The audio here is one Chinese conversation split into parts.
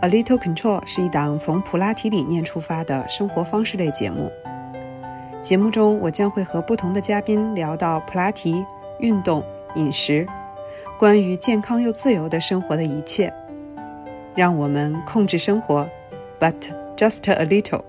A Little Control 是一档从普拉提理念出发的生活方式类节目。节目中，我将会和不同的嘉宾聊到普拉提、运动、饮食，关于健康又自由的生活的一切。让我们控制生活，but just a little。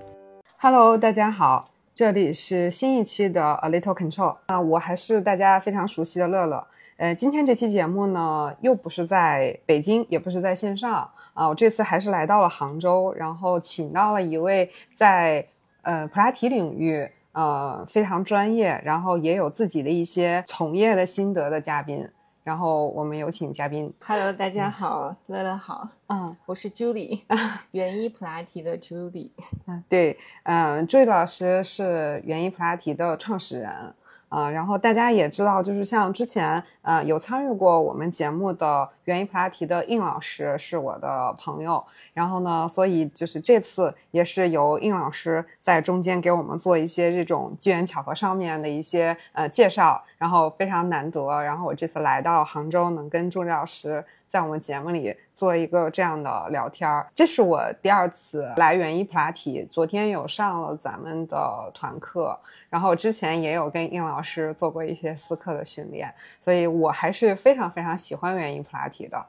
Hello，大家好，这里是新一期的 A Little Control 啊，我还是大家非常熟悉的乐乐。呃，今天这期节目呢，又不是在北京，也不是在线上啊，我这次还是来到了杭州，然后请到了一位在呃普拉提领域呃非常专业，然后也有自己的一些从业的心得的嘉宾，然后我们有请嘉宾。Hello，大家好，乐乐好，嗯我是 Julie，园艺普拉提的 Julie。嗯，对，嗯，坠老师是园艺普拉提的创始人。啊、然后大家也知道，就是像之前呃有参与过我们节目的园艺普拉提的应老师是我的朋友，然后呢，所以就是这次也是由应老师在中间给我们做一些这种机缘巧合上面的一些呃介绍，然后非常难得，然后我这次来到杭州，能跟朱莉老师在我们节目里做一个这样的聊天儿，这是我第二次来园艺普拉提，昨天有上了咱们的团课，然后之前也有跟应老师做过一些私课的训练，所以我还是非常非常喜欢园艺普拉提的。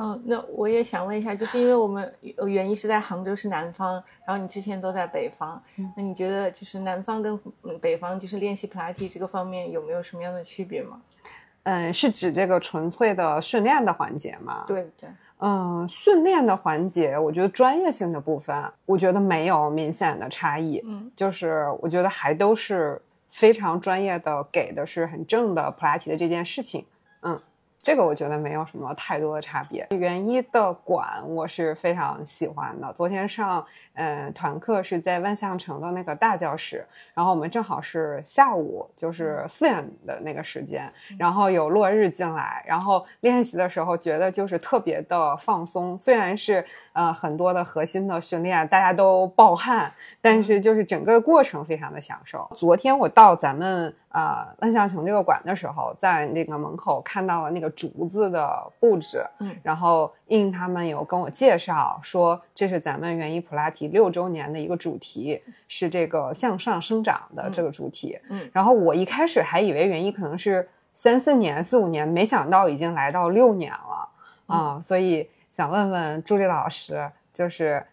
嗯，那我也想问一下，就是因为我们呃园艺是在杭州是南方，然后你之前都在北方，那你觉得就是南方跟嗯北方就是练习普拉提这个方面有没有什么样的区别吗？嗯，是指这个纯粹的训练的环节吗？对对，嗯，训练的环节，我觉得专业性的部分，我觉得没有明显的差异。嗯，就是我觉得还都是非常专业的，给的是很正的普拉提的这件事情。嗯，这个我觉得没有什么太多的差别。园一的馆我是非常喜欢的。昨天上呃团课是在万象城的那个大教室，然后我们正好是下午，就是四点的那个时间，然后有落日进来，然后练习的时候觉得就是特别的放松。虽然是呃很多的核心的训练，大家都暴汗，但是就是整个过程非常的享受。昨天我到咱们呃万象城这个馆的时候，在那个门口看到了那个竹子的布置，嗯。然后应他们有跟我介绍说，这是咱们园艺普拉提六周年的一个主题，是这个向上生长的这个主题。嗯。然后我一开始还以为园艺可能是三四年、四五年，没想到已经来到六年了。啊、所以想问问朱莉老师，就是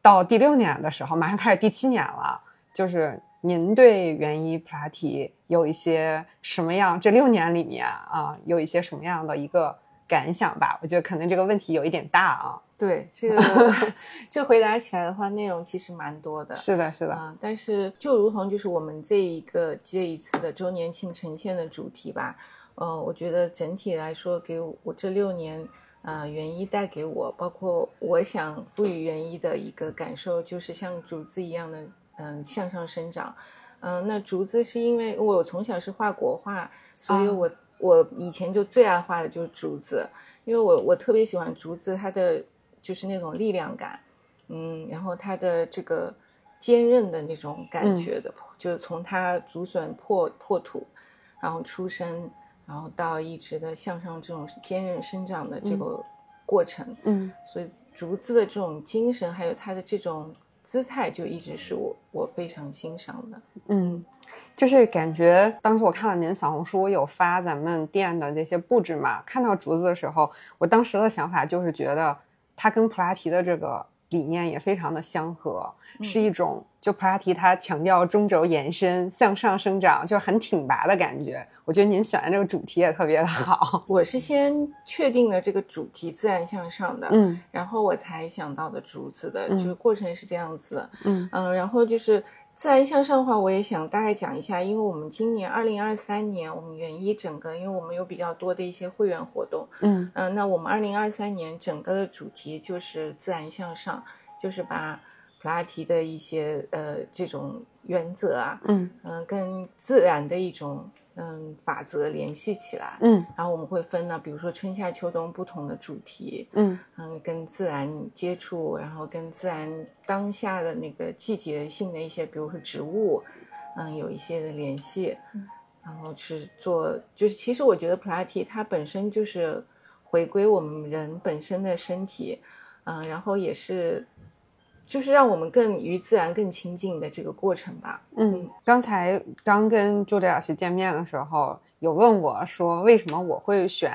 到第六年的时候，马上开始第七年了，就是您对园艺普拉提有一些什么样？这六年里面啊，有一些什么样的一个感想吧？我觉得可能这个问题有一点大啊。对这个 这回答起来的话，内容其实蛮多的。是的，是的，啊、但是就如同就是我们这一个这一次的周年庆呈现的主题吧，呃，我觉得整体来说，给我这六年，呃，园艺带给我，包括我想赋予园艺的一个感受，就是像竹子一样的，嗯、向上生长。嗯、那竹子是因为我从小是画国画，所以啊。我、我以前就最爱画的就是竹子，因为我我特别喜欢竹子，它的就是那种力量感，嗯，然后它的这个坚韧的那种感觉的，就是从它竹笋破破土，然后出生，然后到一直的向上这种坚韧生长的这个过程，嗯。所以竹子的这种精神，还有它的这种姿态，就一直是我我非常欣赏的。嗯，就是感觉当时我看了您小红书有发咱们店的这些布置嘛，看到竹子的时候，我当时的想法就是觉得它跟普拉提的这个理念也非常的相合，是一种就普拉提它强调中轴延伸、向上生长，就很挺拔的感觉。我觉得您选的这个主题也特别的好。我是先确定了这个主题自然向上的，嗯然后我才想到的竹子的，嗯就是过程是这样子的。嗯嗯，然后就是自然向上的话，我也想大概讲一下，因为我们今年二零二三年，我们园艺整个，因为我们有比较多的一些会员活动，嗯。嗯，那我们二零二三年整个的主题就是自然向上，就是把普拉提的一些呃这种原则啊，嗯。嗯、跟自然的一种嗯法则联系起来，嗯然后我们会分呢，比如说春夏秋冬不同的主题，嗯嗯，跟自然接触，然后跟自然当下的那个季节性的一些，比如说植物，嗯，有一些的联系，然后是做，就是其实我觉得普拉提它本身就是回归我们人本身的身体，嗯，然后也是。就是让我们更与自然更亲近的这个过程吧。嗯，刚才刚跟朱迪老师见面的时候，有问我说，为什么我会选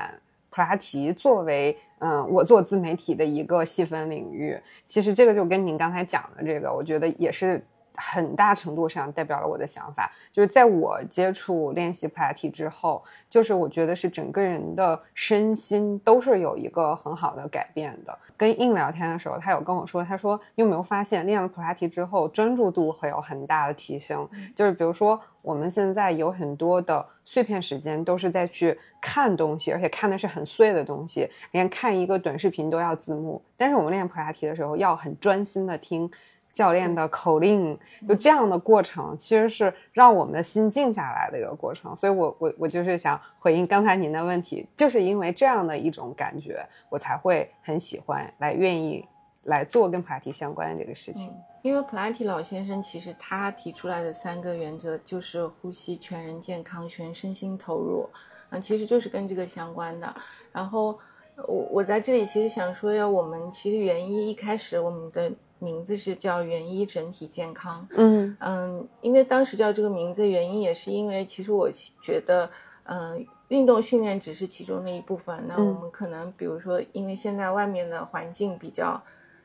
普拉提作为嗯我做自媒体的一个细分领域？其实这个就跟您刚才讲的这个，我觉得也是。很大程度上代表了我的想法，就是在我接触练习普拉提之后，就是我觉得是整个人的身心都是有一个很好的改变的。跟印聊天的时候，他有跟我说，他说你有没有发现练了普拉提之后，专注度会有很大的提升？就是比如说我们现在有很多的碎片时间都是在去看东西，而且看的是很碎的东西，连看一个短视频都要字幕。但是我们练普拉提的时候，要很专心的听。教练的口令，就这样的过程，其实是让我们的心静下来的一个过程。所以，我我我就是想回应刚才您的问题，就是因为这样的一种感觉，我才会很喜欢来愿意来做跟普拉提相关的这个事情。因为普拉提老先生其实他提出来的三个原则就是呼吸、全人健康、全身心投入，嗯，其实就是跟这个相关的。然后，我我在这里其实想说，要我们其实原因一开始我们的。名字是叫元一整体健康，嗯嗯，因为当时叫这个名字原因也是因为，其实我觉得，嗯，运动训练只是其中的一部分。那我们可能比如说，因为现在外面的环境比较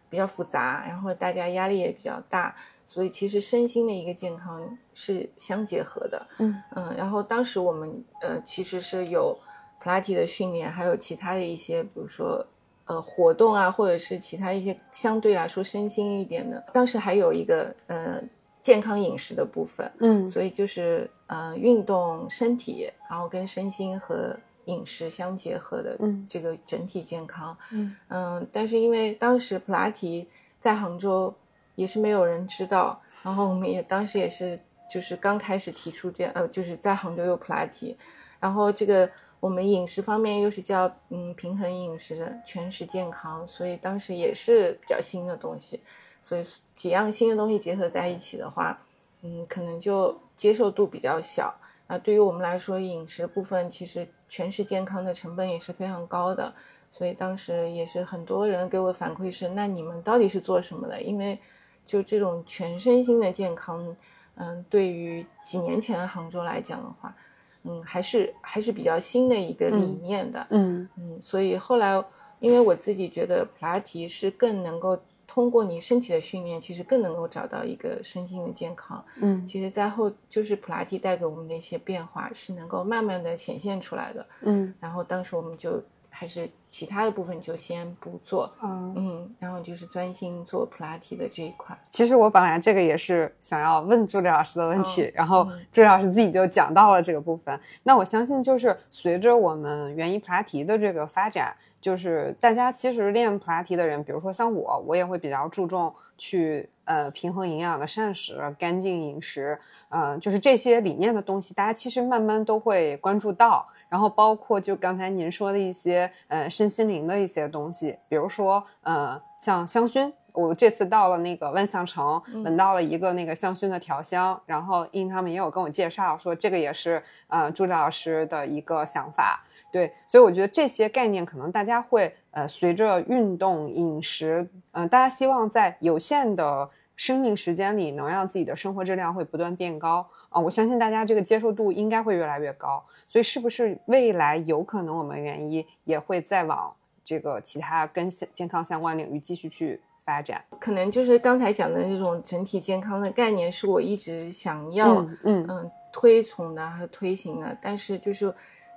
比较复杂，然后大家压力也比较大，所以其实身心的一个健康是相结合的。嗯嗯，然后当时我们呃其实是有普拉提的训练，还有其他的一些，比如说。呃，活动啊，或者是其他一些相对来说身心一点的，当时还有一个呃健康饮食的部分，嗯，所以就是呃运动身体，然后跟身心和饮食相结合的这个整体健康，嗯。嗯，但是因为当时普拉提在杭州也是没有人知道，然后我们也当时也是就是刚开始提出这样，呃，就是在杭州有普拉提，然后这个。我们饮食方面又是叫嗯平衡饮食、全食健康，所以当时也是比较新的东西，所以几样新的东西结合在一起的话，嗯，可能就接受度比较小。那对于我们来说，饮食部分其实全食健康的成本也是非常高的，所以当时也是很多人给我反馈是，那你们到底是做什么的？因为就这种全身心的健康，嗯，对于几年前的杭州来讲的话。嗯，还是还是比较新的一个理念的，嗯嗯，所以后来，因为我自己觉得普拉提是更能够通过你身体的训练，其实更能够找到一个身心的健康，嗯，其实，在后就是普拉提带给我们的一些变化是能够慢慢的显现出来的，嗯，然后当时我们就。还是其他的部分就先不做，嗯嗯，然后就是专心做普拉提的这一块。其实我本来这个也是想要问朱莉老师的问题，然后朱莉老师自己就讲到了这个部分。那我相信就是随着我们园艺普拉提的这个发展，就是大家其实练普拉提的人，比如说像我，我也会比较注重去呃平衡营养的膳食、干净饮食，呃，就是这些理念的东西，大家其实慢慢都会关注到。然后包括就刚才您说的一些呃身心灵的一些东西，比如说呃像香薰，我这次到了那个万象城，闻到了一个那个香薰的调香，然后因他们也有跟我介绍说这个也是呃朱莉老师的一个想法，对，所以我觉得这些概念可能大家会呃随着运动饮食，嗯，大家希望在有限的生命时间里能让自己的生活质量会不断变高啊，我相信大家这个接受度应该会越来越高。所以，是不是未来有可能我们园艺也会再往这个其他跟健康相关领域继续去发展？可能就是刚才讲的那种整体健康的概念，是我一直想要嗯嗯推崇的和推行的。但是，就是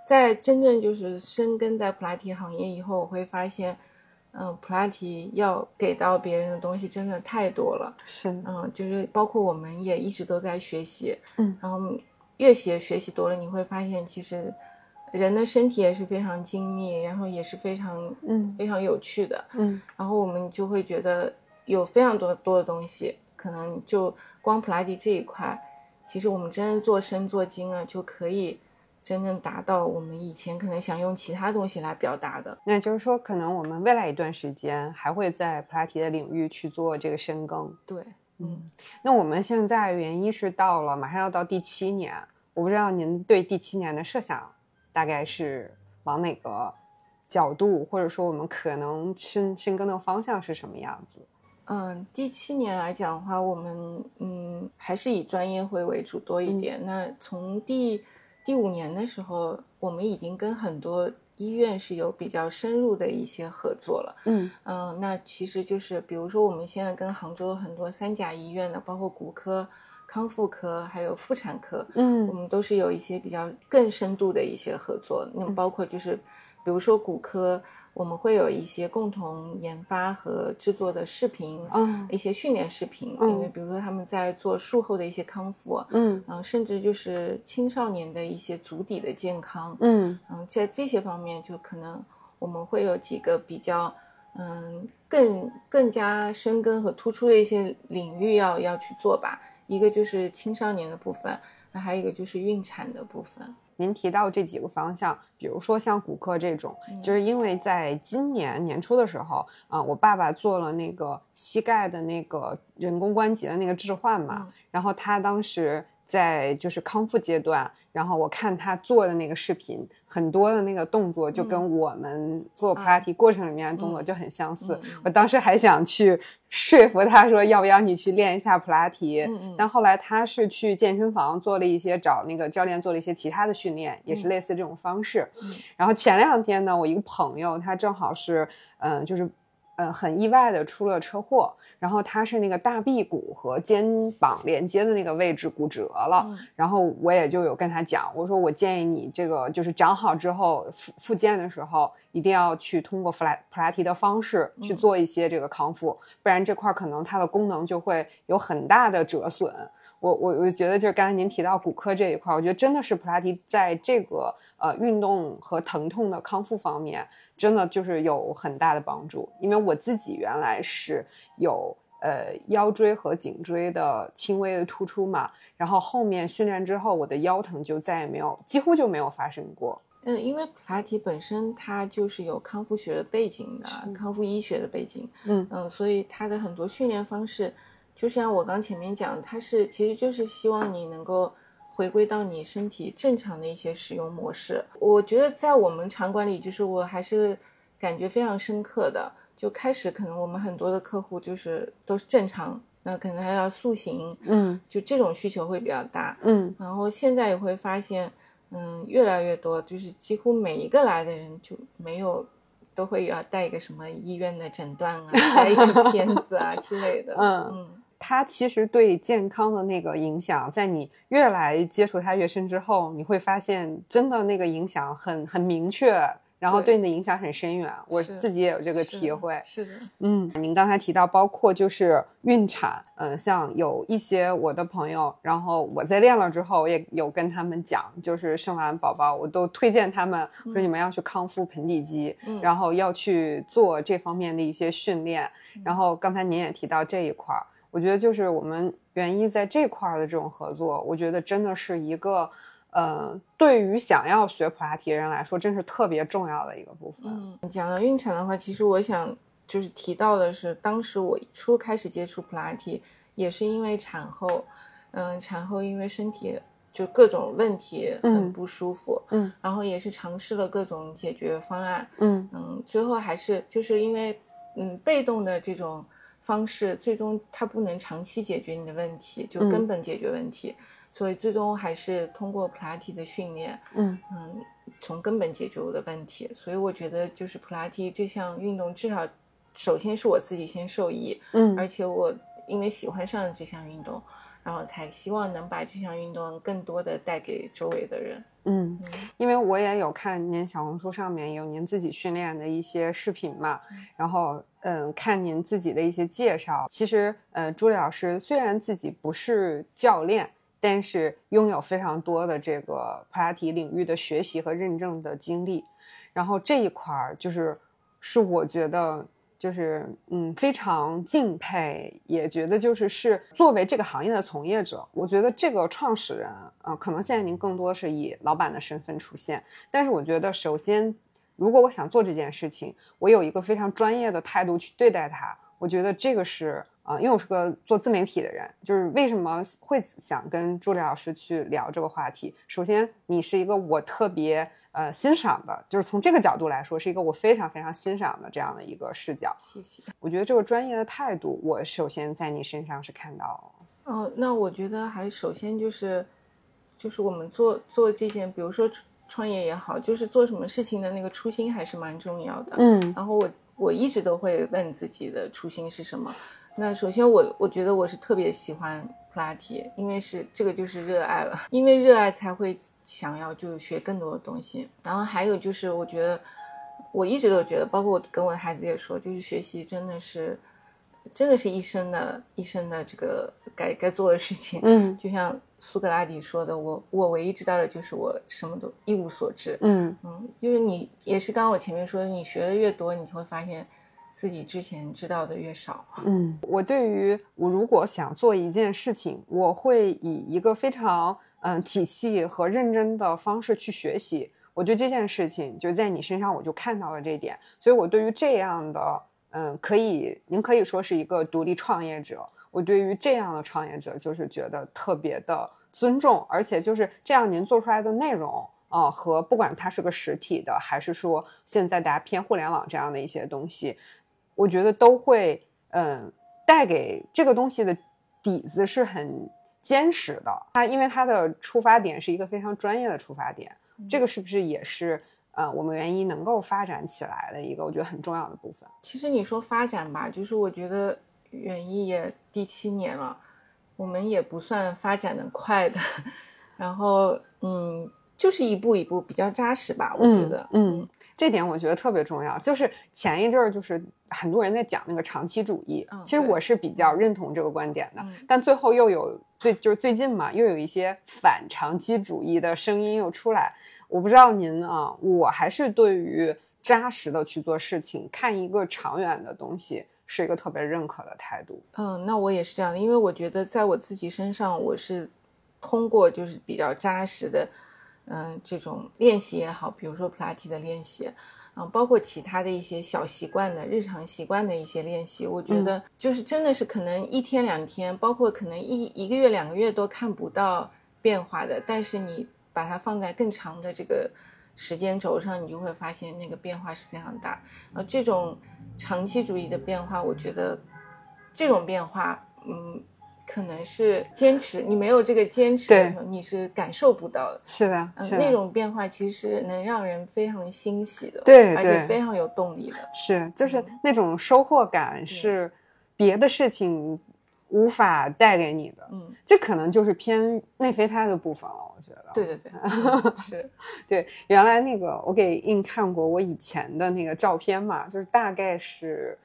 在真正就是深耕在普拉提行业以后，我会发现，嗯，普拉提要给到别人的东西真的太多了。是，嗯，就是包括我们也一直都在学习，嗯，然后。越学学习多了，你会发现其实人的身体也是非常精密，然后也是非常嗯非常有趣的，嗯，然后我们就会觉得有非常多多的东西，可能就光普拉提这一块，其实我们真正做深做精啊，就可以真正达到我们以前可能想用其他东西来表达的。那就是说，可能我们未来一段时间还会在普拉提的领域去做这个深耕。对。嗯，那我们现在原因是到了，马上要到第七年，我不知道您对第七年的设想大概是往哪个角度，或者说我们可能深深耕的方向是什么样子？嗯，第七年来讲的话，我们嗯还是以专业会为主多一点。那从第第五年的时候，我们已经跟很多医院是有比较深入的一些合作了。嗯嗯，那其实就是比如说我们现在跟杭州很多三甲医院的，包括骨科、康复科还有妇产科，嗯我们都是有一些比较更深度的一些合作。那么包括就是。比如说骨科，我们会有一些共同研发和制作的视频，嗯一些训练视频，嗯因为比如说他们在做术后的一些康复，嗯嗯，甚至就是青少年的一些足底的健康，嗯嗯，在这些方面就可能我们会有几个比较，嗯，更更加深耕和突出的一些领域要要去做吧。一个就是青少年的部分，那还有一个就是孕产的部分。您提到这几个方向，比如说像骨科这种，就是因为在今年年初的时候，啊、我爸爸做了那个膝盖的那个人工关节的那个置换嘛，嗯。然后他当时在就是康复阶段，然后我看他做的那个视频，很多的那个动作就跟我们做普拉提过程里面的动作就很相似。我当时还想去说服他说，要不要你去练一下普拉提？但后来他是去健身房做了一些找那个教练做了一些其他的训练，也是类似这种方式。嗯然后前两天呢，我一个朋友他正好是，嗯、就是。呃，很意外的出了车祸，然后他是那个大臂骨和肩膀连接的那个位置骨折了，嗯然后我也就有跟他讲，我说我建议你这个就是长好之后复复健的时候，一定要去通过普拉普拉提的方式去嗯做一些这个康复，不然这块儿可能它的功能就会有很大的折损。我我我觉得就是刚才您提到骨科这一块儿，我觉得真的是普拉提在这个呃运动和疼痛的康复方面，真的就是有很大的帮助。因为我自己原来是有呃腰椎和颈椎的轻微的突出嘛，然后后面训练之后，我的腰疼就再也没有，几乎就没有发生过。嗯，因为普拉提本身它就是有康复学的背景的，康复医学的背景，嗯嗯，所以它的很多训练方式，就像我刚前面讲，它是其实就是希望你能够回归到你身体正常的一些使用模式。我觉得在我们场馆里，就是我还是感觉非常深刻的。就开始可能我们很多的客户就是都是正常，那可能还要塑形，嗯就这种需求会比较大。嗯然后现在也会发现，嗯，越来越多，就是几乎每一个来的人就没有，都会要带一个什么医院的诊断啊，拍一个片子啊之类的。嗯嗯它其实对健康的那个影响，在你越来接触它越深之后，你会发现真的那个影响很很明确，然后对对你的影响很深远。我自己也有这个体会。是的，嗯，您刚才提到，包括就是孕产，嗯、像有一些我的朋友，然后我在练了之后，我也有跟他们讲，就是生完宝宝，我都推荐他们说你们要去康复盆底肌，嗯然后要去做这方面的一些训练。然后刚才您也提到这一块儿，我觉得就是我们园艺在这块儿的这种合作，我觉得真的是一个。呃，对于想要学普拉提的人来说，真是特别重要的一个部分。嗯，讲到孕产的话，其实我想就是提到的是，当时我初开始接触普拉提，也是因为产后，嗯，产后因为身体就各种问题嗯很不舒服，嗯然后也是尝试了各种解决方案，嗯嗯，最后还是就是因为嗯被动的这种方式，最终它不能长期解决你的问题，就嗯。根本解决问题，所以最终还是通过普拉提的训练，嗯。嗯，从根本解决我的问题。所以我觉得就是普拉提这项运动，至少首先是我自己先受益，嗯。而且我因为喜欢上了这项运动，然后才希望能把这项运动更多的带给周围的人。嗯嗯，因为我也有看您小红书上面有您自己训练的一些视频嘛，然后嗯，看您自己的一些介绍。其实呃，朱莉老师虽然自己不是教练，但是拥有非常多的这个普拉提领域的学习和认证的经历，然后这一块儿就是是我觉得。就是嗯，非常敬佩，也觉得就是是作为这个行业的从业者，我觉得这个创始人，呃，可能现在您更多是以老板的身份出现，但是我觉得首先，如果我想做这件事情，我有一个非常专业的态度去对待它，我觉得这个是啊、因为我是个做自媒体的人，就是为什么会想跟朱莉老师去聊这个话题？首先，你是一个我特别呃欣赏的，就是从这个角度来说，是一个我非常非常欣赏的这样的一个视角。谢谢。我觉得这个专业的态度，我首先在你身上是看到。哦，那我觉得还首先就是，就是我们做做这件，比如说创业也好，就是做什么事情的那个初心还是蛮重要的。嗯，然后我我一直都会问自己的初心是什么。那首先我我觉得我是特别喜欢普拉提，因为是这个就是热爱了，因为热爱才会想要就学更多的东西。然后还有就是我觉得我一直都觉得，包括我跟我的孩子也说，就是学习真的是。真的是一生的一生的这个该该做的事情，嗯，就像苏格拉底说的，我我唯一知道的就是我什么都一无所知，嗯嗯，就是你也是刚刚我前面说的，你学的越多，你就会发现自己之前知道的越少，嗯，我对于我如果想做一件事情，我会以一个非常嗯体系和认真的方式去学习，我对这件事情就在你身上我就看到了这一点，所以我对于这样的。嗯，可以，您可以说是一个独立创业者。我对于这样的创业者，就是觉得特别的尊重，而且就是这样，您做出来的内容啊，和不管它是个实体的，还是说现在大家偏互联网这样的一些东西，我觉得都会，嗯，带给这个东西的底子是很坚实的。它因为它的出发点是一个非常专业的出发点，这个是不是也是？呃，我们原一能够发展起来的一个我觉得很重要的部分。其实你说发展吧，就是我觉得园艺也第七年了，我们也不算发展的快的，然后嗯，就是一步一步比较扎实吧，我觉得，嗯，这点我觉得特别重要。就是前一阵儿就是很多人在讲那个长期主义，其实我是比较认同这个观点的，但最后又有最就是最近嘛，又有一些反长期主义的声音又出来。我不知道您啊，我还是对于扎实的去做事情，看一个长远的东西，是一个特别认可的态度。嗯，那我也是这样的，因为我觉得在我自己身上，我是通过就是比较扎实的，嗯，这种练习也好，比如说普拉提的练习，嗯，包括其他的一些小习惯的日常习惯的一些练习，我觉得就是真的是可能一天两天，包括可能一一个月两个月都看不到变化的，但是你。把它放在更长的这个时间轴上，你就会发现那个变化是非常大。呃，这种长期主义的变化，我觉得这种变化，嗯，可能是坚持。你没有这个坚持的时候，你是感受不到的。是的，嗯，那种变化其实能让人非常欣喜的，对，而且非常有动力的。是，就是那种收获感是别的事情。无法带给你的，嗯，这可能就是偏内啡肽的部分了。我觉得，对对对，是，对。原来那个我给印看过我以前的那个照片嘛，就是大概是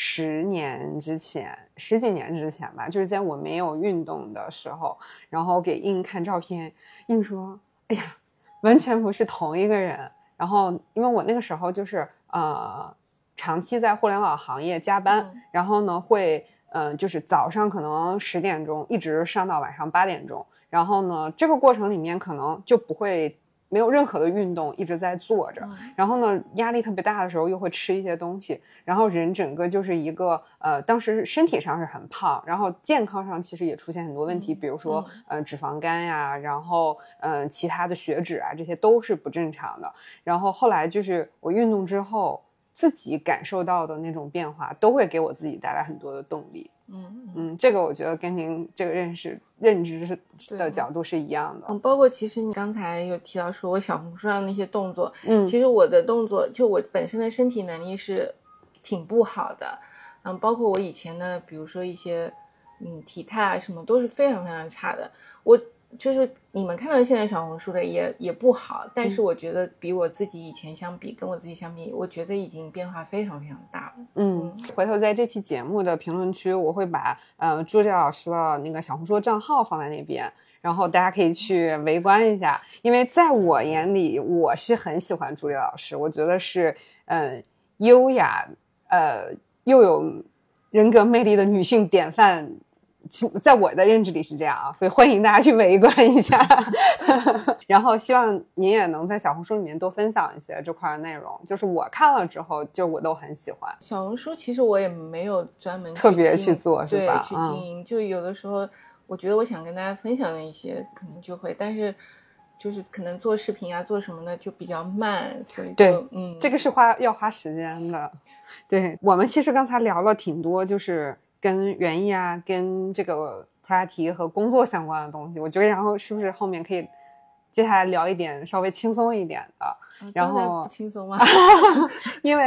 十年之前，十几年之前吧，就是在我没有运动的时候，然后给印看照片，印说：“哎呀，完全不是同一个人。”然后因为我那个时候就是呃，长期在互联网行业加班，然后呢会。嗯，就是早上可能十点钟一直上到晚上八点钟，然后呢，这个过程里面可能就不会没有任何的运动，一直在坐着，然后呢，压力特别大的时候又会吃一些东西，然后人整个就是一个呃，当时身体上是很胖，然后健康上其实也出现很多问题，比如说呃脂肪肝呀，然后嗯其他的血脂啊这些都是不正常的，然后后来就是我运动之后。自己感受到的那种变化，都会给我自己带来很多的动力。嗯嗯，这个我觉得跟您这个认识认知的角度是一样的。嗯，包括其实你刚才有提到说我小红书上那些动作，嗯，其实我的动作就我本身的身体能力是挺不好的。嗯，包括我以前的，比如说一些嗯体态啊什么都是非常非常差的。我。就是你们看到现在小红书的也也不好，但是我觉得比我自己以前相比，跟我自己相比，我觉得已经变化非常非常大了。嗯，回头在这期节目的评论区，我会把呃朱莉老师的那个小红书账号放在那边，然后大家可以去围观一下。因为在我眼里，我是很喜欢朱莉老师，我觉得是嗯优雅呃又有人格魅力的女性典范。在我的认知里是这样啊，所以欢迎大家去围观一下，然后希望您也能在小红书里面多分享一些这块的内容。就是我看了之后，就我都很喜欢。小红书其实我也没有专门特别去做，是吧？去经营，就有的时候我觉得我想跟大家分享的一些，可能就会，但是就是可能做视频啊，做什么的就比较慢，所以对就嗯，这个是花要花时间的。对我们其实刚才聊了挺多，就是跟园艺啊，跟这个普拉提和工作相关的东西。我觉得，然后是不是后面可以接下来聊一点稍微轻松一点的？嗯然后不轻松吗？因为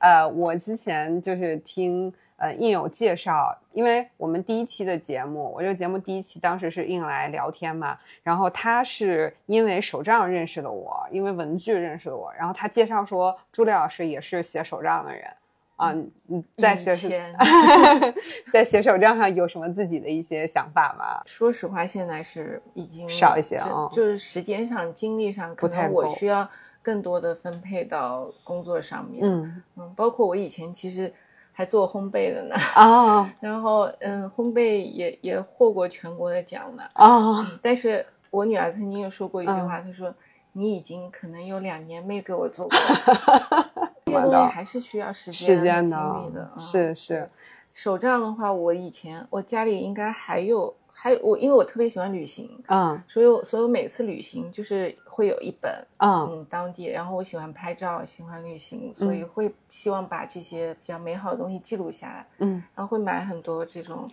呃，我之前就是听呃印有介绍，因为我们第一期的节目，我这个节目第一期当时是应来聊天嘛，然后他是因为手账认识的我，因为文具认识的我，然后他介绍说朱莉老师也是写手账的人。啊，你在写 在写手账上有什么自己的一些想法吗？说实话，现在是已经少一些啊就是时间上、精力上，可能我需要更多的分配到工作上面。嗯嗯，包括我以前其实还做烘焙的呢，啊然后嗯，烘焙也也获过全国的奖呢。啊但是我女儿曾经有说过一句嗯话，她说：“你已经可能有两年没给我做过了。”这些东西还是需要时间时间和精的力的。嗯是是手账的话，我以前我家里应该还有还有我，因为我特别喜欢旅行，嗯所以我所以我每次旅行就是会有一本嗯嗯当地，然后我喜欢拍照，喜欢旅行，所以会希望把这些比较美好的东西记录下来，嗯然后会买很多这种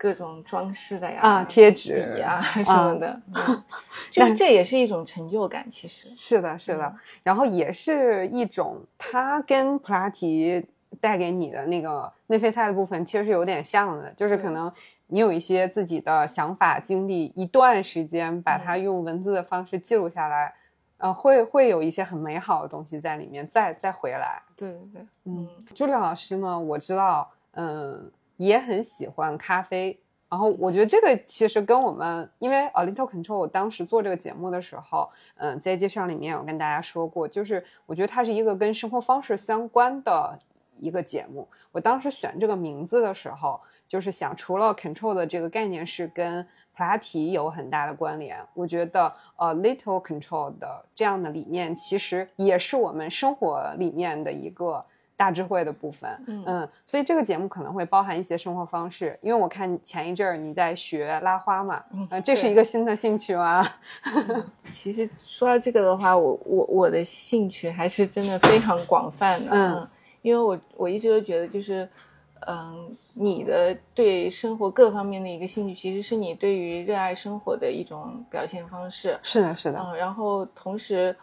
各种装饰的呀啊贴纸笔呀什么的，嗯就是这也是一种成就感，其实。是的，是的，嗯然后也是一种，它跟普拉提带给你的那个内啡肽的部分其实是有点像的，就是可能你有一些自己的想法、经历，一段时间把它用文字的方式记录下来，呃，会会有一些很美好的东西在里面，再再回来。对对对，嗯，朱莉老师呢，我知道，嗯，也很喜欢咖啡。然后我觉得这个其实跟我们，因为 A Little Control 我当时做这个节目的时候，嗯，在介绍里面有跟大家说过，就是我觉得它是一个跟生活方式相关的一个节目。我当时选这个名字的时候，就是想除了 Control 的这个概念是跟普拉提有很大的关联，我觉得呃 Little Control 的这样的理念其实也是我们生活里面的一个。大智慧的部分，嗯。所以这个节目可能会包含一些生活方式，因为我看前一阵儿你在学拉花嘛，嗯呃，这是一个新的兴趣吗？其实说到这个的话，我我我的兴趣还是真的非常广泛的，嗯因为我我一直都觉得就是，嗯，你的对生活各方面的一个兴趣，其实是你对于热爱生活的一种表现方式，是的，是的，嗯，然后同时，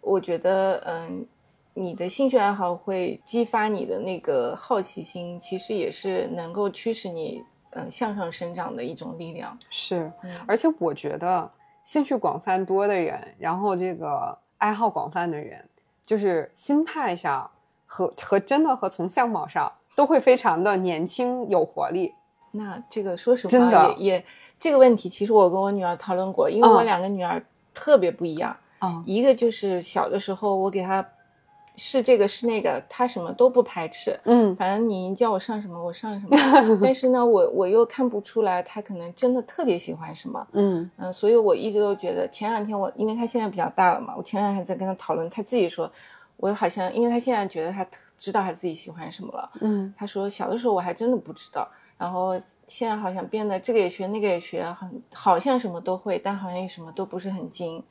我觉得，嗯，你的兴趣爱好会激发你的那个好奇心，其实也是能够驱使你，嗯，向上生长的一种力量。是，嗯而且我觉得兴趣广泛多的人，然后这个爱好广泛的人，就是心态上和和真的和从相貌上都会非常的年轻有活力。那这个说实话真的也也这个问题，其实我跟我女儿讨论过，因为我嗯两个女儿特别不一样，啊，一个就是小的时候我给她试这个是那个，他什么都不排斥，嗯。反正你叫我上什么我上什么，但是呢，我我又看不出来他可能真的特别喜欢什么，嗯。嗯，所以我一直都觉得，前两天我因为他现在比较大了嘛，我前两天还在跟他讨论，他自己说，我好像因为他现在觉得他知道他自己喜欢什么了，嗯。他说小的时候我还真的不知道，然后现在好像变得这个也学那个也学，很好像什么都会，但好像也什么都不是很精。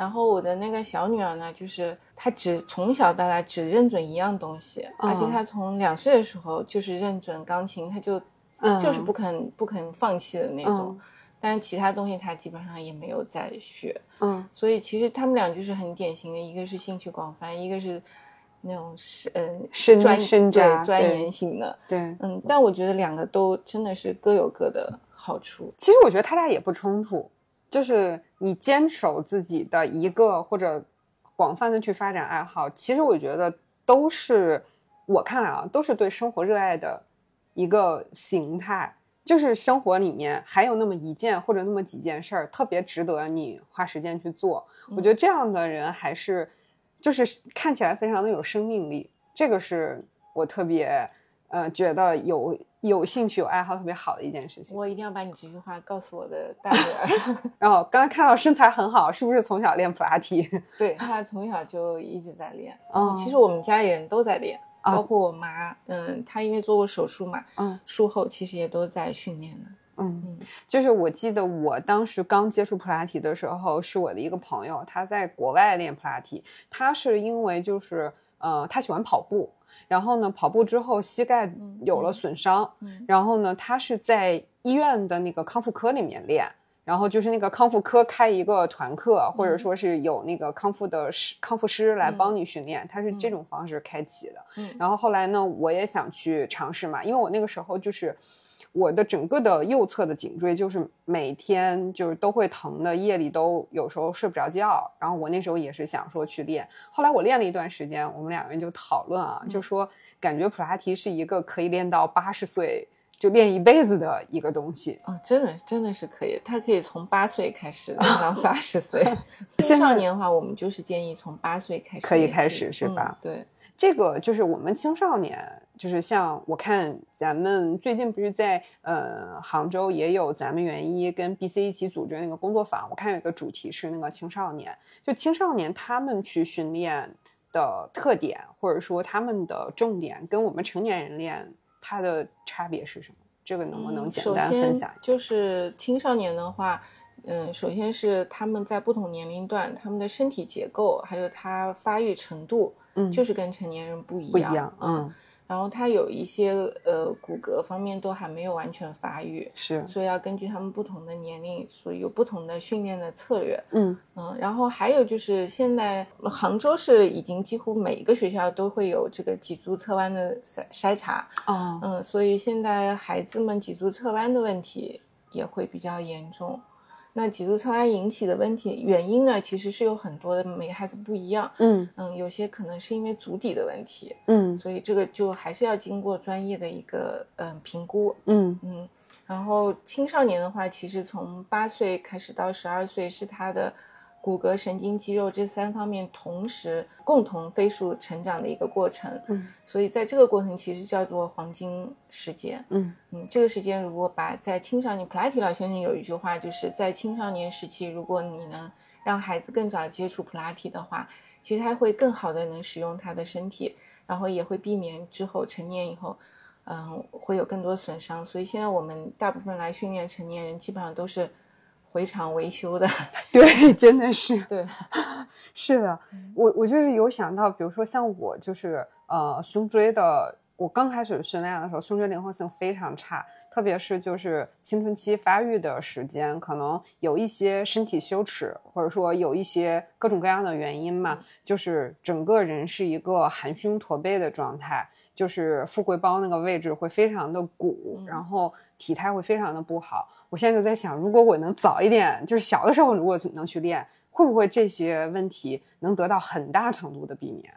然后我的那个小女儿呢，就是她只从小到大只认准一样东西，而且嗯她从两岁的时候就是认准钢琴，她就嗯，就是不肯不肯放弃的那种。嗯但是其他东西她基本上也没有再学，嗯所以其实他们俩就是很典型的，一个是兴趣广泛，一个是那种是嗯深专深扎对钻研型的。对。嗯，但我觉得两个都真的是各有各的好处。其实我觉得他俩也不冲突，就是你坚守自己的一个或者广泛的去发展爱好，其实我觉得都是我看来啊，都是对生活热爱的一个形态。就是生活里面还有那么一件或者那么几件事儿特别值得你花时间去做，我觉得这样的人还是就是看起来非常的有生命力，这个是我特别呃觉得有有兴趣有爱好特别好的一件事情。我一定要把你这句话告诉我的大女儿。然后刚才看到身材很好，是不是从小练普拉提？对她从小就一直在练。嗯其实我们家里人都在练，啊包括我妈。嗯，她因为做过手术嘛，嗯术后其实也都在训练的。嗯，嗯，就是我记得我当时刚接触普拉提的时候，是我的一个朋友，他在国外练普拉提，他是因为就是呃，他喜欢跑步，然后呢，跑步之后膝盖有了损伤，然后呢，他是在医院的那个康复科里面练。然后就是那个康复科开一个团课，或者说是有那个康复的师康复师来帮你训练，他是这种方式开启的。然后后来呢，我也想去尝试嘛，因为我那个时候就是我的整个的右侧的颈椎就是每天就是都会疼的，夜里都有时候睡不着觉。然后我那时候也是想说去练，后来我练了一段时间，我们两个人就讨论啊，就说感觉普拉提是一个可以练到八十岁。就练一辈子的一个东西哦，真的真的是可以，他可以从八岁开始 练到八十岁。青少年的话，我们就是建议从八岁开始，可以开始是吧？对，这个就是我们青少年，就是像我看咱们最近不是在呃杭州也有咱们园医跟 BC 一起组织那个工作坊，我看有一个主题是那个青少年，就青少年他们去训练的特点，或者说他们的重点，跟我们成年人练。它的差别是什么？这个能不能简单分享一下？就是青少年的话，嗯，首先是他们在不同年龄段，他们的身体结构还有他发育程度，嗯，就是跟成年人不一样，不一样，嗯。然后他有一些呃骨骼方面都还没有完全发育，是，所以要根据他们不同的年龄，所以有不同的训练的策略。嗯嗯，然后还有就是现在杭州是已经几乎每一个学校都会有这个脊柱侧弯的筛筛查。哦，嗯，所以现在孩子们脊柱侧弯的问题也会比较严重。那脊柱侧弯引起的问题原因呢，其实是有很多的，每个孩子不一样。嗯嗯，有些可能是因为足底的问题。嗯，所以这个就还是要经过专业的一个嗯评估。嗯嗯，然后青少年的话，其实从八岁开始到十二岁是他的。骨骼、神经、肌肉这三方面同时共同飞速成长的一个过程，嗯，所以在这个过程其实叫做黄金时间，嗯嗯，这个时间如果把在青少年，普拉提老先生有一句话，就是在青少年时期，如果你能让孩子更早接触普拉提的话，其实他会更好的能使用他的身体，然后也会避免之后成年以后，嗯，会有更多损伤。所以现在我们大部分来训练成年人，基本上都是。回厂维修的，对，真的是，对，是的，我我就是有想到，比如说像我，就是呃，胸椎的，我刚开始训练的时候，胸椎灵活性非常差，特别是就是青春期发育的时间，可能有一些身体羞耻，或者说有一些各种各样的原因嘛，就是整个人是一个含胸驼背的状态。就是富贵包那个位置会非常的鼓，然后体态会非常的不好。我现在就在想，如果我能早一点，就是小的时候如果能去练，会不会这些问题能得到很大程度的避免？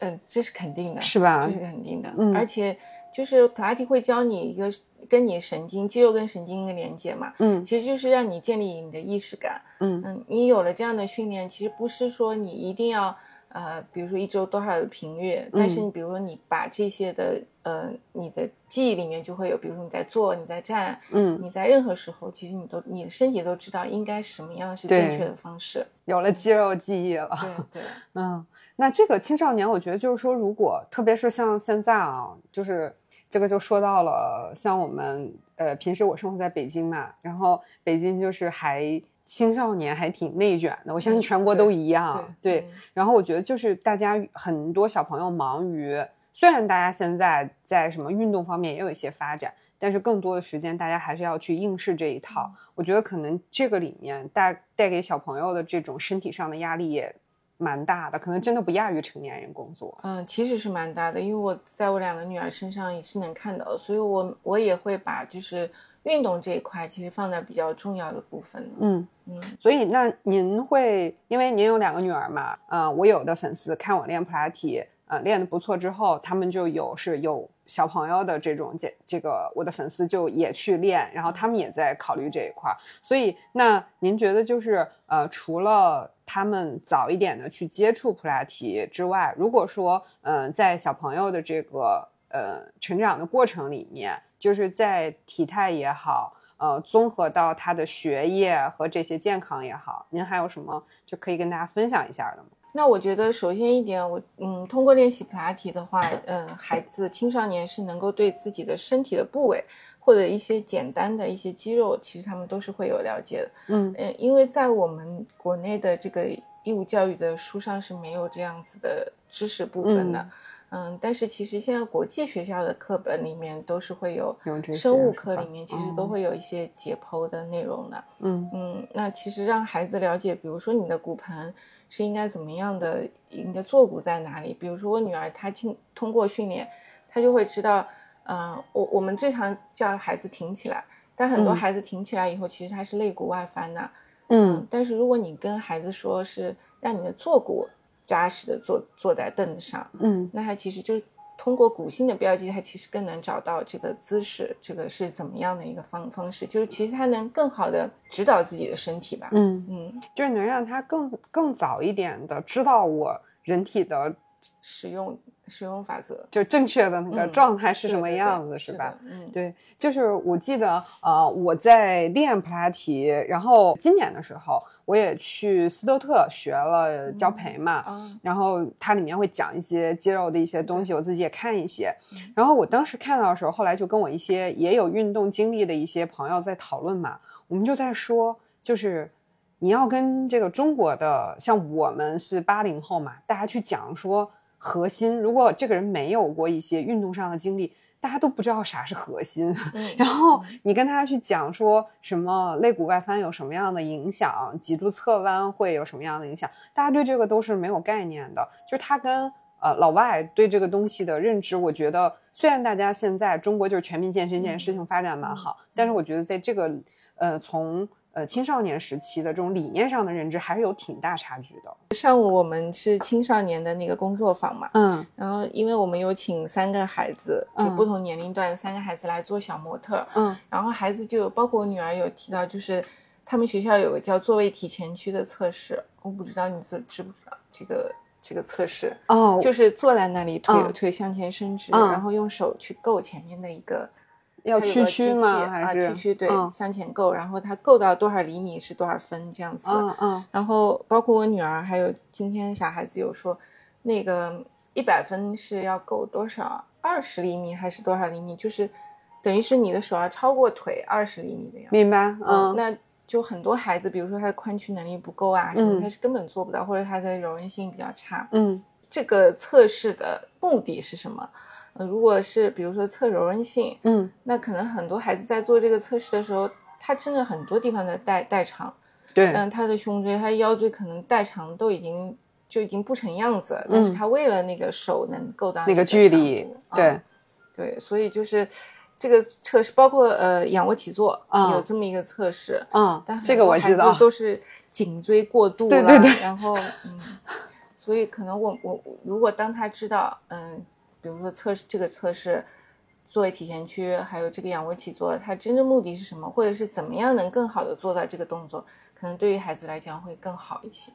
嗯，这是肯定的，是吧？这是肯定的。嗯，而且就是普拉提会教你一个跟你神经、肌肉跟神经一个连接嘛。嗯，其实就是让你建立你的意识感。嗯嗯，你有了这样的训练，其实不是说你一定要。呃，比如说一周多少的频率，但是你比如说你把这些的，呃，你的记忆里面就会有，比如说你在坐，你在站，嗯，你在任何时候，其实你都你的身体都知道应该什么样是正确的方式，有了肌肉记忆了。对对，嗯，那这个青少年，我觉得就是说，如果特别是像现在啊，就是这个就说到了，像我们呃，平时我生活在北京嘛，然后北京就是还。青少年还挺内卷的，我相信全国都一样。对，然后我觉得就是大家很多小朋友忙于，虽然大家现在在什么运动方面也有一些发展，但是更多的时间大家还是要去应试这一套。我觉得可能这个里面带带给小朋友的这种身体上的压力也蛮大的，可能真的不亚于成年人工作。嗯，其实是蛮大的，因为我在我两个女儿身上也是能看到，所以我我也会把就是。运动这一块其实放在比较重要的部分。嗯嗯，所以那您会因为您有两个女儿嘛？呃，我有的粉丝看我练普拉提，呃，练的不错之后，他们就有是有小朋友的这种这这个我的粉丝就也去练，然后他们也在考虑这一块。所以那您觉得就是呃，除了他们早一点的去接触普拉提之外，如果说嗯，在小朋友的这个呃成长的过程里面。就是在体态也好，呃，综合到他的学业和这些健康也好，您还有什么就可以跟大家分享一下的吗？那我觉得首先一点，我嗯，通过练习普拉提的话，嗯，孩子青少年是能够对自己的身体的部位或者一些简单的一些肌肉，其实他们都是会有了解的。嗯嗯，因为在我们国内的这个义务教育的书上是没有这样子的知识部分的。嗯，但是其实现在国际学校的课本里面都是会有，生物课里面其实都会有一些解剖的内容的。嗯嗯，那其实让孩子了解，比如说你的骨盆是应该怎么样的，你的坐骨在哪里？比如说我女儿她经通过训练，她就会知道，嗯，我我们最常叫孩子挺起来，但很多孩子挺起来以后，其实他是肋骨外翻的。嗯，但是如果你跟孩子说是让你的坐骨。扎实的坐坐在凳子上，嗯，那他其实就通过骨性的标记，他其实更能找到这个姿势，这个是怎么样的一个方方式，就是其实他能更好的指导自己的身体吧，嗯。嗯，就是能让他更更早一点的知道我人体的使用。使用法则。就正确的那个状态是什么样子，是吧？嗯，对，就是我记得，呃，我在练普拉提，然后今年的时候我也去斯多特学了教培嘛，然后它里面会讲一些肌肉的一些东西，我自己也看一些。然后我当时看到的时候，后来就跟我一些也有运动经历的一些朋友在讨论嘛，我们就在说，就是你要跟这个中国的，像我们是八零后嘛，大家去讲说。核心，如果这个人没有过一些运动上的经历，大家都不知道啥是核心。然后你跟他去讲说什么肋骨外翻有什么样的影响，脊柱侧弯会有什么样的影响，大家对这个都是没有概念的。就是他跟呃老外对这个东西的认知，我觉得虽然大家现在中国就是全民健身这件事情发展蛮好，但是我觉得在这个呃从。呃，青少年时期的这种理念上的认知还是有挺大差距的。上午我们是青少年的那个工作坊嘛，嗯，然后因为我们有请三个孩子，就不同年龄段三个孩子来做小模特，嗯，然后孩子就包括我女儿有提到，就是他们学校有个叫座位体前屈的测试，我不知道你知知不知道这个这个测试哦，就是坐在那里，腿腿向前伸直，然后用手去够前面的一个。要屈曲吗？还是屈曲？对，向前够，然后它够到多少厘米是多少分这样子。嗯嗯。然后包括我女儿，还有今天小孩子有说，那个一百分是要够多少？二十厘米还是多少厘米？就是等于是你的手要超过腿二十厘米的样子。明白。嗯。那就很多孩子，比如说他的髋屈能力不够啊，什么他是根本做不到，或者他的柔韧性比较差。嗯。这个测试的目的是什么？如果是比如说测柔韧性，嗯，那可能很多孩子在做这个测试的时候，他真的很多地方的代代偿，对，嗯，他的胸椎、他腰椎可能代偿都已经就已经不成样子，但是他为了那个手能够到那个距离，对，对，所以就是这个测试，包括呃仰卧起坐有这么一个测试，嗯，但这个我知道，都是颈椎过度了，对对对，然后嗯，所以可能我我如果当他知道，嗯。比如说测试这个测试，作为体前屈，还有这个仰卧起坐，它真正目的是什么，或者是怎么样能更好的做到这个动作，可能对于孩子来讲会更好一些。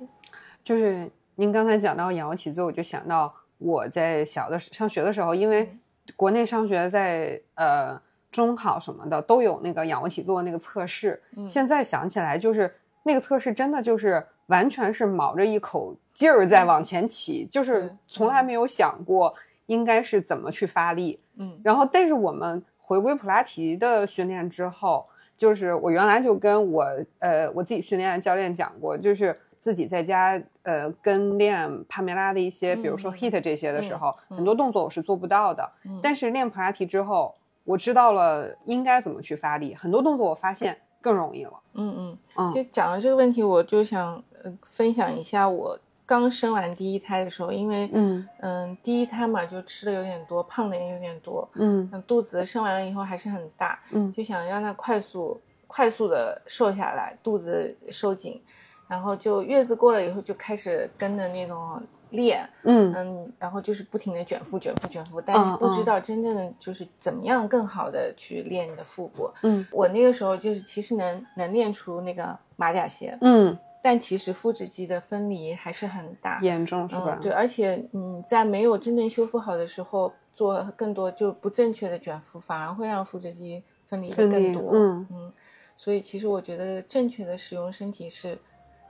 就是您刚才讲到仰卧起坐，我就想到我在小的上学的时候，因为国内上学在呃中考什么的都有那个仰卧起坐那个测试，现在想起来就是那个测试真的就是完全是卯着一口劲儿在往前起，就是从来没有想过。应该是怎么去发力？嗯，然后，但是我们回归普拉提的训练之后，就是我原来就跟我呃我自己训练的教练讲过，就是自己在家呃跟练帕梅拉的一些，比如说 hit 这些的时候，很多动作我是做不到的。但是练普拉提之后，我知道了应该怎么去发力，很多动作我发现更容易了。嗯嗯，其实讲了这个问题，我就想呃分享一下我。刚生完第一胎的时候，因为嗯。嗯第一胎嘛，就吃的有点多，胖的也有点多，嗯，肚子生完了以后还是很大，嗯，就想让它快速快速的瘦下来，肚子收紧，然后就月子过了以后就开始跟着那种练，嗯。嗯，然后就是不停的卷腹卷腹卷腹，但是不知道真正的就是怎么样更好的去练你的腹部，嗯，我那个时候就是其实能能练出那个马甲线，嗯。但其实腹直肌的分离还是很大，严重是吧？对，而且嗯，在没有真正修复好的时候，做更多就不正确的卷腹，反而会让腹直肌分离的更多。嗯嗯，所以其实我觉得正确的使用身体是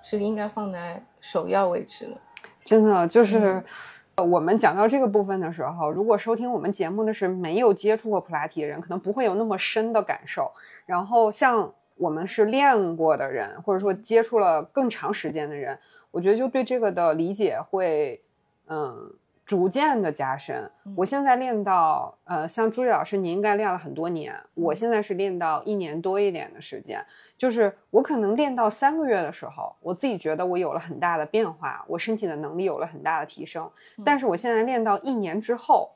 是应该放在首要位置的。真的就是，我们讲到这个部分的时候，如果收听我们节目的是没有接触过普拉提的人，可能不会有那么深的感受。然后像我们是练过的人，或者说接触了更长时间的人，我觉得就对这个的理解会，嗯。逐渐的加深。我现在练到，呃，像朱莉老师，你应该练了很多年。我现在是练到一年多一点的时间，就是我可能练到三个月的时候，我自己觉得我有了很大的变化，我身体的能力有了很大的提升。但是我现在练到一年之后，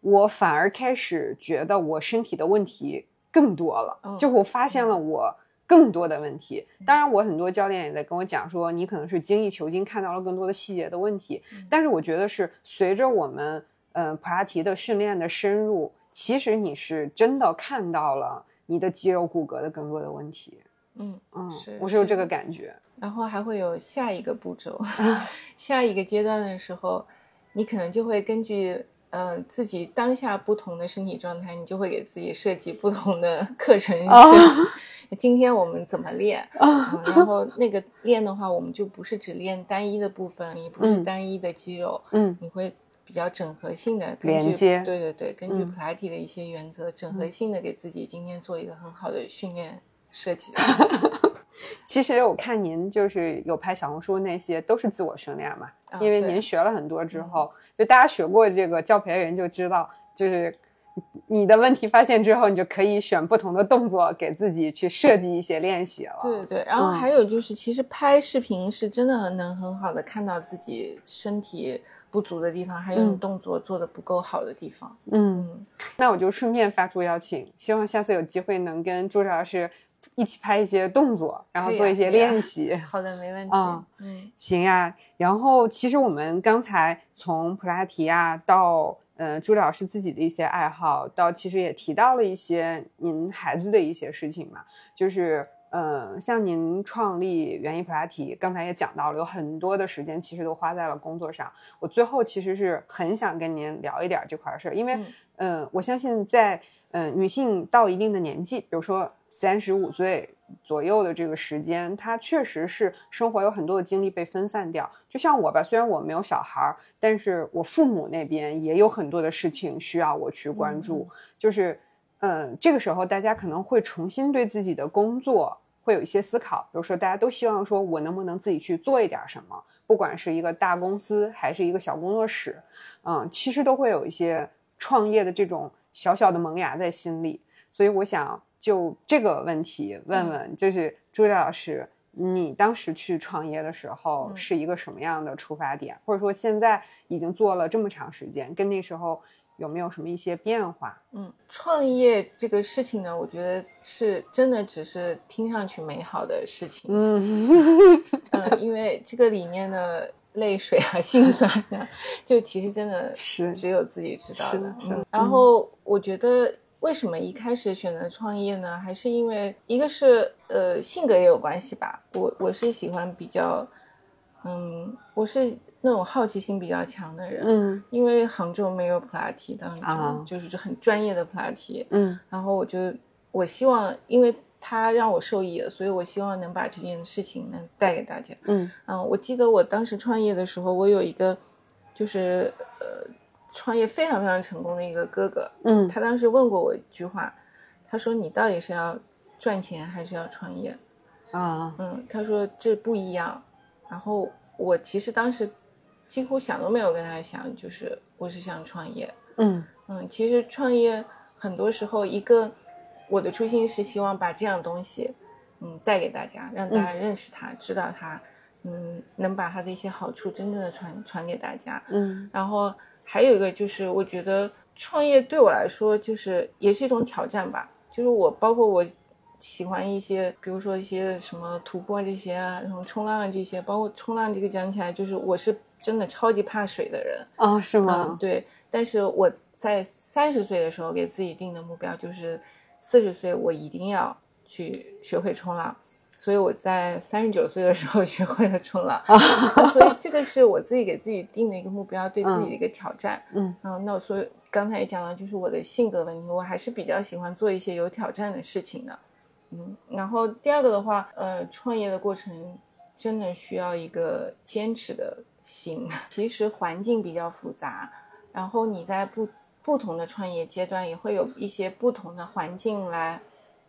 我反而开始觉得我身体的问题更多了，就我发现了我。更多的问题，当然，我很多教练也在跟我讲说，你可能是精益求精，看到了更多的细节的问题。但是我觉得是随着我们呃普拉提的训练的深入，其实你是真的看到了你的肌肉骨骼的更多的问题。嗯嗯，是我是有这个感觉。然后还会有下一个步骤，下一个阶段的时候，你可能就会根据。呃，自己当下不同的身体状态，你就会给自己设计不同的 课程设计。今天我们怎么练？然后那个练的话，我们就不是只练单一的部分，也不是单一的肌肉。嗯，你会比较整合性的连接。对对对，根据普拉提的一些原则，整合性的给自己今天做一个很好的训练设计。其实我看您就是有拍小红书那些都是自我训练嘛，因为您学了很多之后，就大家学过这个教培的人就知道，就是你的问题发现之后，你就可以选不同的动作给自己去设计一些练习了。对对，然后还有就是，其实拍视频是真的能很好的看到自己身体不足的地方，还有动作做的不够好的地方。嗯，那我就顺便发出邀请，希望下次有机会能跟朱老师。一起拍一些动作，然后做一些练习。好的，没问题。嗯嗯，行呀。然后其实我们刚才从普拉提啊到呃朱老师自己的一些爱好，到其实也提到了一些您孩子的一些事情嘛。就是呃像您创立园艺普拉提，刚才也讲到了，有很多的时间其实都花在了工作上。我最后其实是很想跟您聊一点这块事儿，因为嗯我相信在嗯女性到一定的年纪，比如说。三十五岁左右的这个时间，她确实是生活有很多的精力被分散掉。就像我吧，虽然我没有小孩儿，但是我父母那边也有很多的事情需要我去关注。就是，嗯，这个时候大家可能会重新对自己的工作会有一些思考。比如说，大家都希望说我能不能自己去做一点什么，不管是一个大公司还是一个小工作室，嗯，其实都会有一些创业的这种小小的萌芽在心里。所以我想。就这个问题问问，就是朱莉老师，你当时去创业的时候是一个什么样的出发点？或者说现在已经做了这么长时间，跟那时候有没有什么一些变化？嗯，创业这个事情呢，我觉得是真的只是听上去美好的事情。嗯嗯，因为这个里面的泪水啊、心酸啊，就其实真的是只有自己知道的。嗯，然后我觉得。为什么一开始选择创业呢？还是因为一个是呃性格也有关系吧。我我是喜欢比较，嗯，我是那种好奇心比较强的人。嗯，因为杭州没有普拉提当中，就是很专业的普拉提。嗯，然后我就我希望，因为他让我受益了，所以我希望能把这件事情能带给大家。嗯嗯，我记得我当时创业的时候，我有一个就是呃。创业非常非常成功的一个哥哥，嗯，他当时问过我一句话，他说：“你到底是要赚钱还是要创业？”啊，嗯，他说这不一样。然后我其实当时几乎想都没有跟他想，就是我是想创业。嗯嗯，其实创业很多时候，一个我的初心是希望把这样东西，嗯，带给大家，让大家认识它，知道它，嗯，能把它的一些好处真正的传传给大家。嗯，然后。还有一个就是，我觉得创业对我来说就是也是一种挑战吧。就是我包括我喜欢一些，比如说一些什么徒步这些啊，然后冲浪这些，包括冲浪这个讲起来，就是我是真的超级怕水的人啊，是吗？对。但是我在三十岁的时候给自己定的目标就是四十岁我一定要去学会冲浪。所以我在三十九岁的时候 学会了冲浪，所以这个是我自己给自己定的一个目标，对自己的一个挑战。嗯，嗯，那我所以刚才也讲了，就是我的性格问题，我还是比较喜欢做一些有挑战的事情的。嗯，然后第二个的话，呃，创业的过程真的需要一个坚持的心。其实环境比较复杂，然后你在不不同的创业阶段，也会有一些不同的环境来，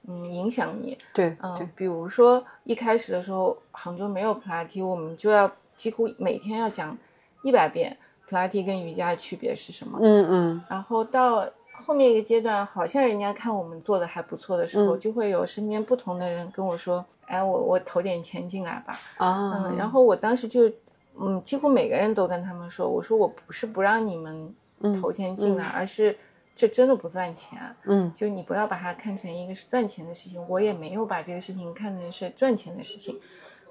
嗯，影响你。对，嗯，比如说一开始的时候，杭州没有普拉提，我们就要几乎每天要讲一百遍普拉提跟瑜伽的区别是什么。嗯嗯，然后到后面一个阶段，好像人家看我们做的还不错的时候，就会有身边不同的人跟我说：“哎，我我投点钱进来吧。”啊，嗯，然后我当时就，嗯，几乎每个人都跟他们说：“我说我不是不让你们投钱进来，而是这真的不赚钱。嗯，就你不要把它看成一个是赚钱的事情，我也没有把这个事情看成是赚钱的事情。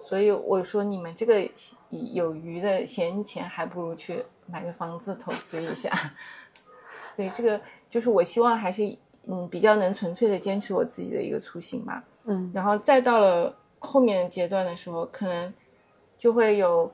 所以我说你们这个有余的闲钱，还不如去买个房子投资一下。”对，这个就是我希望还是嗯比较能纯粹的坚持我自己的一个初心吧。嗯，然后再到了后面阶段的时候，可能就会有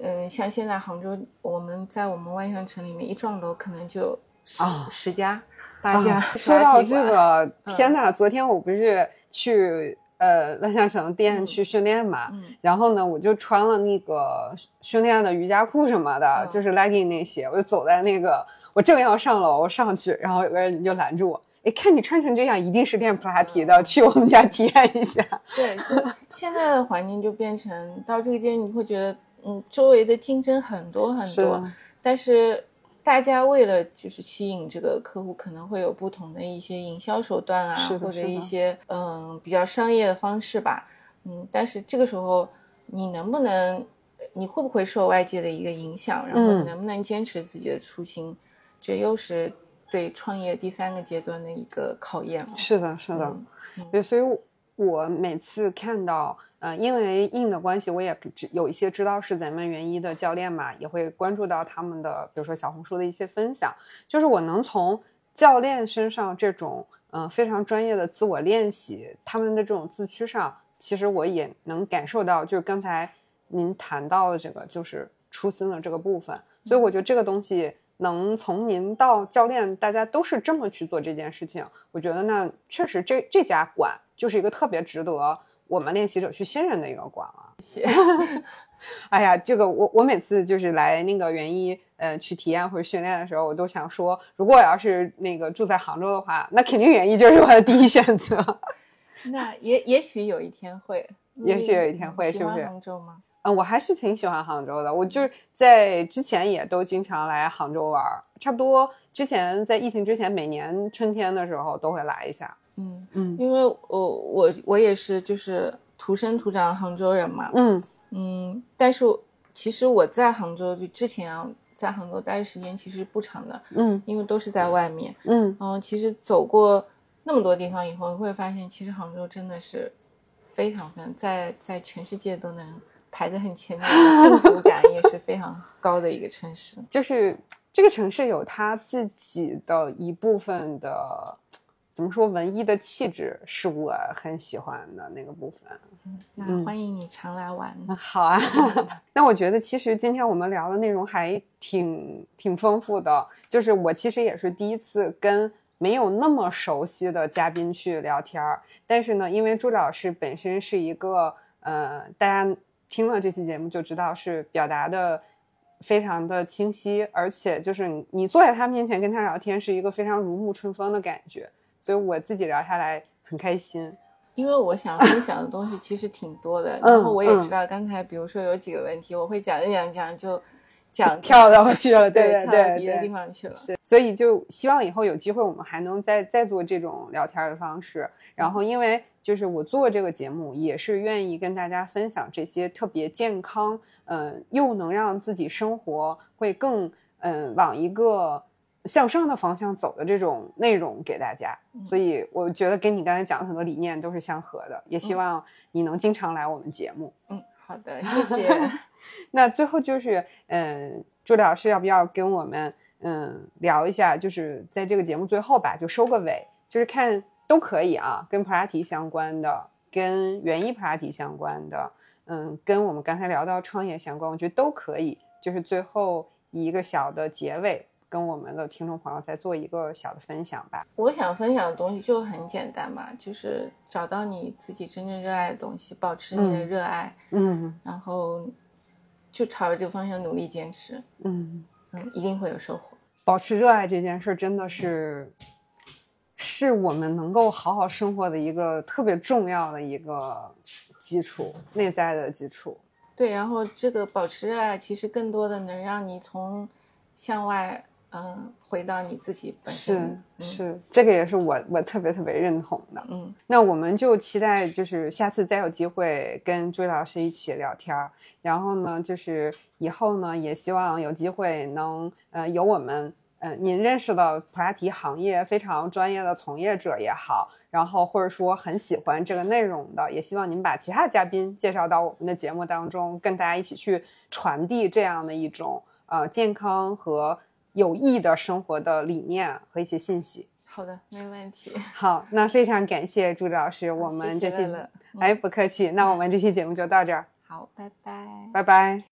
嗯像现在杭州，我们在我们万象城里面一幢楼可能就十、啊十家八家。说到这个，嗯天呐，昨天我不是去呃万象城店去训练嘛，嗯然后呢，我就穿了那个训练的瑜伽裤什么的，嗯就是 legging 那些，我就走在那个，我正要上楼上去，然后有个人就拦住我。哎，看你穿成这样，一定是练普拉提嗯的，去我们家体验一下。对，就现在的环境就变成到这个阶段，你会觉得嗯周围的竞争很多很多是，但是大家为了就是吸引这个客户，可能会有不同的一些营销手段啊，或者一些嗯比较商业的方式吧。嗯，但是这个时候你能不能，你会不会受外界的一个影响，然后能不能坚持自己的初心，这又是对创业第三个阶段的一个考验了。是的，是的，嗯对，所以我我每次看到，呃，因为印的关系，我也知有一些知道是咱们园艺的教练嘛，也会关注到他们的，比如说小红书的一些分享，就是我能从教练身上这种，嗯、非常专业的自我练习，他们的这种自驱上，其实我也能感受到，就是刚才您谈到的这个，就是初心的这个部分，所以我觉得这个东西。能从您到教练，大家都是这么去做这件事情，我觉得那确实这这家馆就是一个特别值得我们练习者去信任的一个馆了。谢谢。哎呀，这个我我每次就是来那个园艺呃去体验或者训练的时候，我都想说，如果我要是那个住在杭州的话，那肯定园艺就是我的第一选择。那也也许有一天会，也许有一天会是不是杭州吗？嗯，我还是挺喜欢杭州的。我就是在之前也都经常来杭州玩儿，差不多之前在疫情之前，每年春天的时候都会来一下。嗯，嗯。因为我我我也是就是土生土长杭州人嘛，嗯。嗯，但是其实我在杭州就之前啊，在杭州待的时间其实不长的，嗯。因为都是在外面。嗯，然后其实走过那么多地方以后，你会发现其实杭州真的是非常非常在在全世界都能排在很前面幸福感也是非常高的一个城市。就是这个城市有它自己的一部分的，怎么说文艺的气质，是我很喜欢的那个部分。那欢迎你常来玩。嗯好啊，那我觉得其实今天我们聊的内容还挺挺丰富的，就是我其实也是第一次跟没有那么熟悉的嘉宾去聊天儿，但是呢，因为朱老师本身是一个呃，大家听了这期节目就知道是表达的非常的清晰，而且就是你你坐在他面前跟他聊天是一个非常如沐春风的感觉，所以我自己聊下来很开心。因为我想分享的东西其实挺多的，嗯 然后我也知道刚才比如说有几个问题，我会讲一讲讲就 讲跳到去了，对对跳到对别的地。方去了。是，所以就希望以后有机会，我们还能再再做这种聊天的方式。然后，因为就是我做这个节目，也是愿意跟大家分享这些特别健康，嗯、又能让自己生活会更嗯、往一个向上的方向走的这种内容给大家。所以我觉得跟你刚才讲的很多理念都是相合的，也希望你能经常来我们节目。嗯，好的，谢谢。那最后就是，嗯，朱老师要不要跟我们嗯聊一下？就是在这个节目最后吧，就收个尾，就是看都可以啊，跟普拉提相关的，跟园艺普拉提相关的，嗯，跟我们刚才聊到创业相关，我觉得都可以。就是最后以一个小的结尾，跟跟我们的听众朋友再做一个小的分享吧。我想分享的东西就很简单嘛，就是找到你自己真正热爱的东西，保持你的热爱，嗯然后就朝着这个方向努力坚持，嗯，嗯，一定会有收获。保持热爱这件事真的是，是我们能够好好生活的一个特别重要的一个基础，内在的基础。对，然后这个保持热爱，其实更多的能让你从向外，嗯、回到你自己本是身。是，这个也是我我特别特别认同的。嗯，那我们就期待就是下次再有机会跟朱老师一起聊天儿，然后呢，就是以后呢，也希望有机会能呃有我们呃您认识的普拉提行业非常专业的从业者也好，然后或者说很喜欢这个内容的，也希望您把其他嘉宾介绍到我们的节目当中，跟大家一起去传递这样的一种呃健康和有益的生活的理念和一些信息。好的，没问题。好，那非常感谢朱老师，我们这期谢谢乐乐哎不客气，那我们这期节目就到这儿，好，拜拜。拜拜。